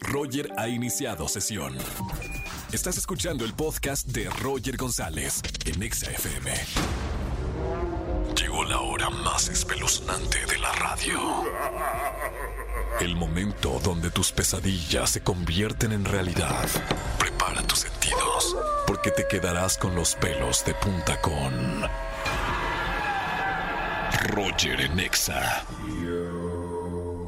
Roger ha iniciado sesión. Estás escuchando el podcast de Roger González en Exa FM. Llegó la hora más espeluznante de la radio. El momento donde tus pesadillas se convierten en realidad. Prepara tus sentidos, porque te quedarás con los pelos de punta con Roger en Exa.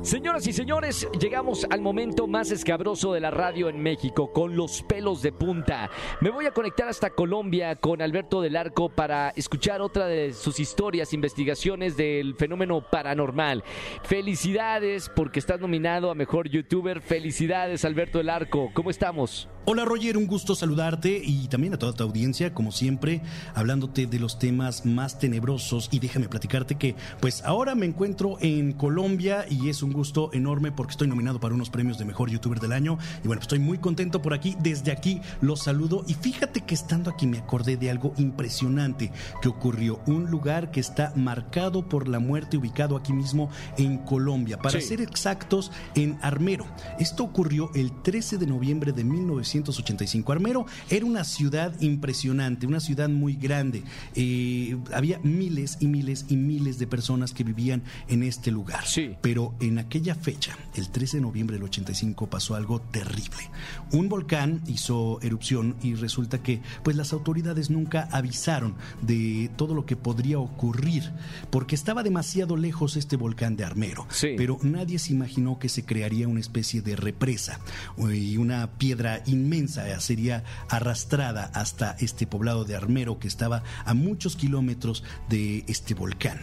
Señoras y señores, llegamos al momento más escabroso de la radio en México, con los pelos de punta. Me voy a conectar hasta Colombia con Alberto del Arco para escuchar otra de sus historias, investigaciones del fenómeno paranormal. Felicidades porque estás nominado a Mejor YouTuber. Felicidades, Alberto del Arco. ¿Cómo estamos? Hola Roger, un gusto saludarte y también a toda tu audiencia, como siempre, hablándote de los temas más tenebrosos. Y déjame platicarte que pues ahora me encuentro en Colombia y es un gusto enorme porque estoy nominado para unos premios de mejor youtuber del año. Y bueno, estoy muy contento por aquí, desde aquí los saludo y fíjate que estando aquí me acordé de algo impresionante que ocurrió, un lugar que está marcado por la muerte ubicado aquí mismo en Colombia, para ser exactos en Armero. Esto ocurrió el 13 de noviembre de 1900 1985. Armero era una ciudad impresionante, una ciudad muy grande. Eh, había miles y miles y miles de personas que vivían en este lugar. Sí. Pero en aquella fecha, el 13 de noviembre del 85, pasó algo terrible. Un volcán hizo erupción y resulta que pues las autoridades nunca avisaron de todo lo que podría ocurrir, porque estaba demasiado lejos este volcán de Armero. Sí. Pero nadie se imaginó que se crearía una especie de represa y una piedra inmensa inmensa sería arrastrada hasta este poblado de Armero que estaba a muchos kilómetros de este volcán.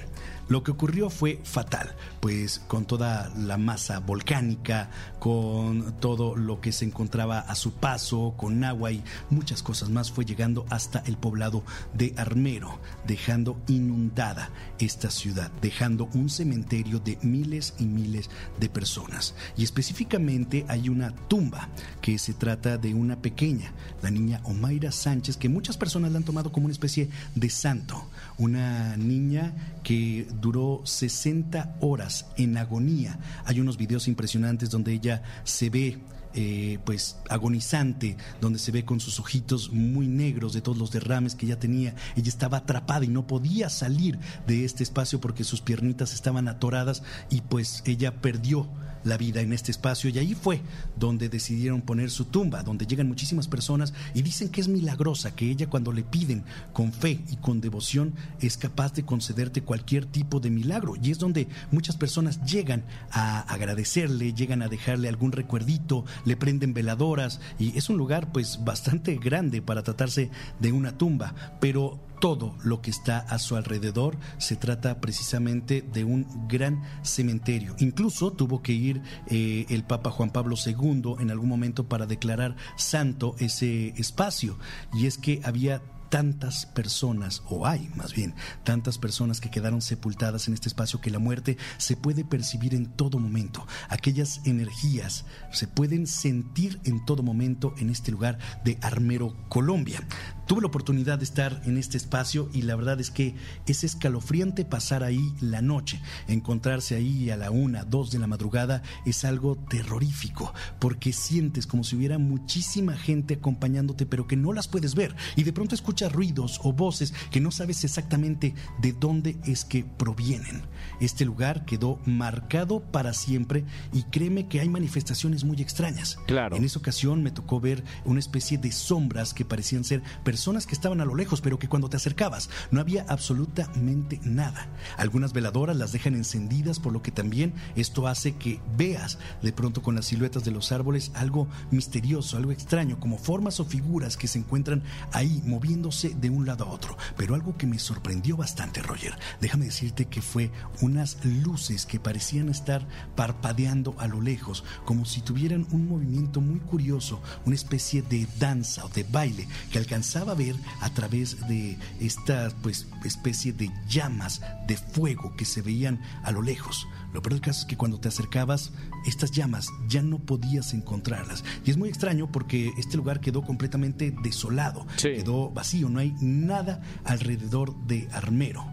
Lo que ocurrió fue fatal, pues con toda la masa volcánica, con todo lo que se encontraba a su paso, con agua y muchas cosas más, fue llegando hasta el poblado de Armero, dejando inundada esta ciudad, dejando un cementerio de miles y miles de personas. Y específicamente hay una tumba que se trata de una pequeña, la niña Omaira Sánchez, que muchas personas la han tomado como una especie de santo, una niña que duró 60 horas en agonía. Hay unos videos impresionantes donde ella se ve eh, pues agonizante, donde se ve con sus ojitos muy negros de todos los derrames que ella tenía. Ella estaba atrapada y no podía salir de este espacio porque sus piernitas estaban atoradas y pues ella perdió la vida en este espacio. Y ahí fue donde decidieron poner su tumba, donde llegan muchísimas personas y dicen que es milagrosa, que ella cuando le piden con fe y con devoción es capaz de concederte cualquier tipo de milagro. Y es donde muchas personas llegan a agradecerle, llegan a dejarle algún recuerdito, le prenden veladoras y es un lugar pues bastante grande para tratarse de una tumba, pero todo lo que está a su alrededor se trata precisamente de un gran cementerio. Incluso tuvo que ir eh, el Papa Juan Pablo II en algún momento para declarar santo ese espacio. Y es que había tantas personas, o hay más bien, tantas personas que quedaron sepultadas en este espacio que la muerte se puede percibir en todo momento. Aquellas energías se pueden sentir en todo momento en este lugar de Armero, Colombia. Tuve la oportunidad de estar en este espacio y la verdad es que es escalofriante pasar ahí la noche. Encontrarse ahí a la una, dos de la madrugada es algo terrorífico porque sientes como si hubiera muchísima gente acompañándote pero que no las puedes ver y de pronto escuchas ruidos o voces que no sabes exactamente de dónde es que provienen. Este lugar quedó marcado para siempre y créeme que hay manifestaciones muy extrañas. Claro. En esa ocasión me tocó ver una especie de sombras que parecían ser personas que estaban a lo lejos, pero que cuando te acercabas no había absolutamente nada. Algunas veladoras las dejan encendidas, por lo que también esto hace que veas de pronto con las siluetas de los árboles algo misterioso, algo extraño, como formas o figuras que se encuentran ahí moviéndose de un lado a otro. Pero algo que me sorprendió bastante, Roger, déjame decirte que fue unas luces que parecían estar parpadeando a lo lejos, como si tuvieran un movimiento muy curioso, una especie de danza o de baile que alcanzaba a ver a través de esta pues, especie de llamas de fuego que se veían a lo lejos. Lo peor del caso es que cuando te acercabas, estas llamas ya no podías encontrarlas. Y es muy extraño porque este lugar quedó completamente desolado, Sí. quedó vacío, no hay nada alrededor de Armero.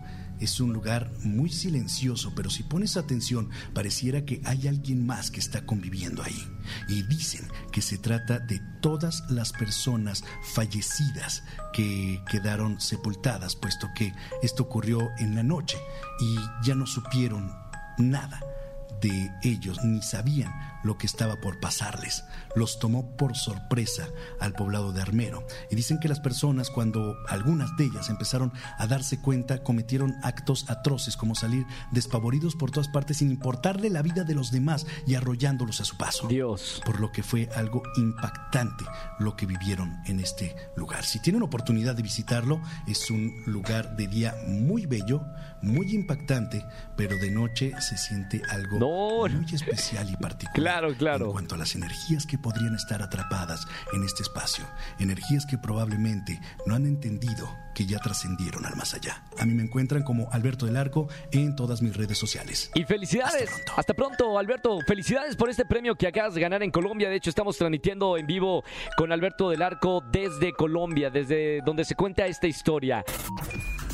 Es un lugar muy silencioso, pero si pones atención, pareciera que hay alguien más que está conviviendo ahí. Y dicen que se trata de todas las personas fallecidas que quedaron sepultadas, puesto que esto ocurrió en la noche y ya no supieron nada de ellos, ni sabían lo que estaba por pasarles. Los tomó por sorpresa al poblado de Armero. Y dicen que las personas, cuando algunas de ellas empezaron a darse cuenta, cometieron actos atroces como salir despavoridos por todas partes sin importarle la vida de los demás y arrollándolos a su paso. Dios. Por lo que fue algo impactante lo que vivieron en este lugar. Si tienen oportunidad de visitarlo, es un lugar de día muy bello, muy impactante, pero de noche se siente algo muy especial y particular. Claro, claro. En cuanto a las energías que podrían estar atrapadas en este espacio, energías que probablemente no han entendido que ya trascendieron al más allá. A mí me encuentran como Alberto del Arco en todas mis redes sociales. Y felicidades. Hasta pronto. Hasta pronto, Alberto. Felicidades por este premio que acabas de ganar en Colombia. De hecho, estamos transmitiendo en vivo con Alberto del Arco desde Colombia, desde donde se cuenta esta historia.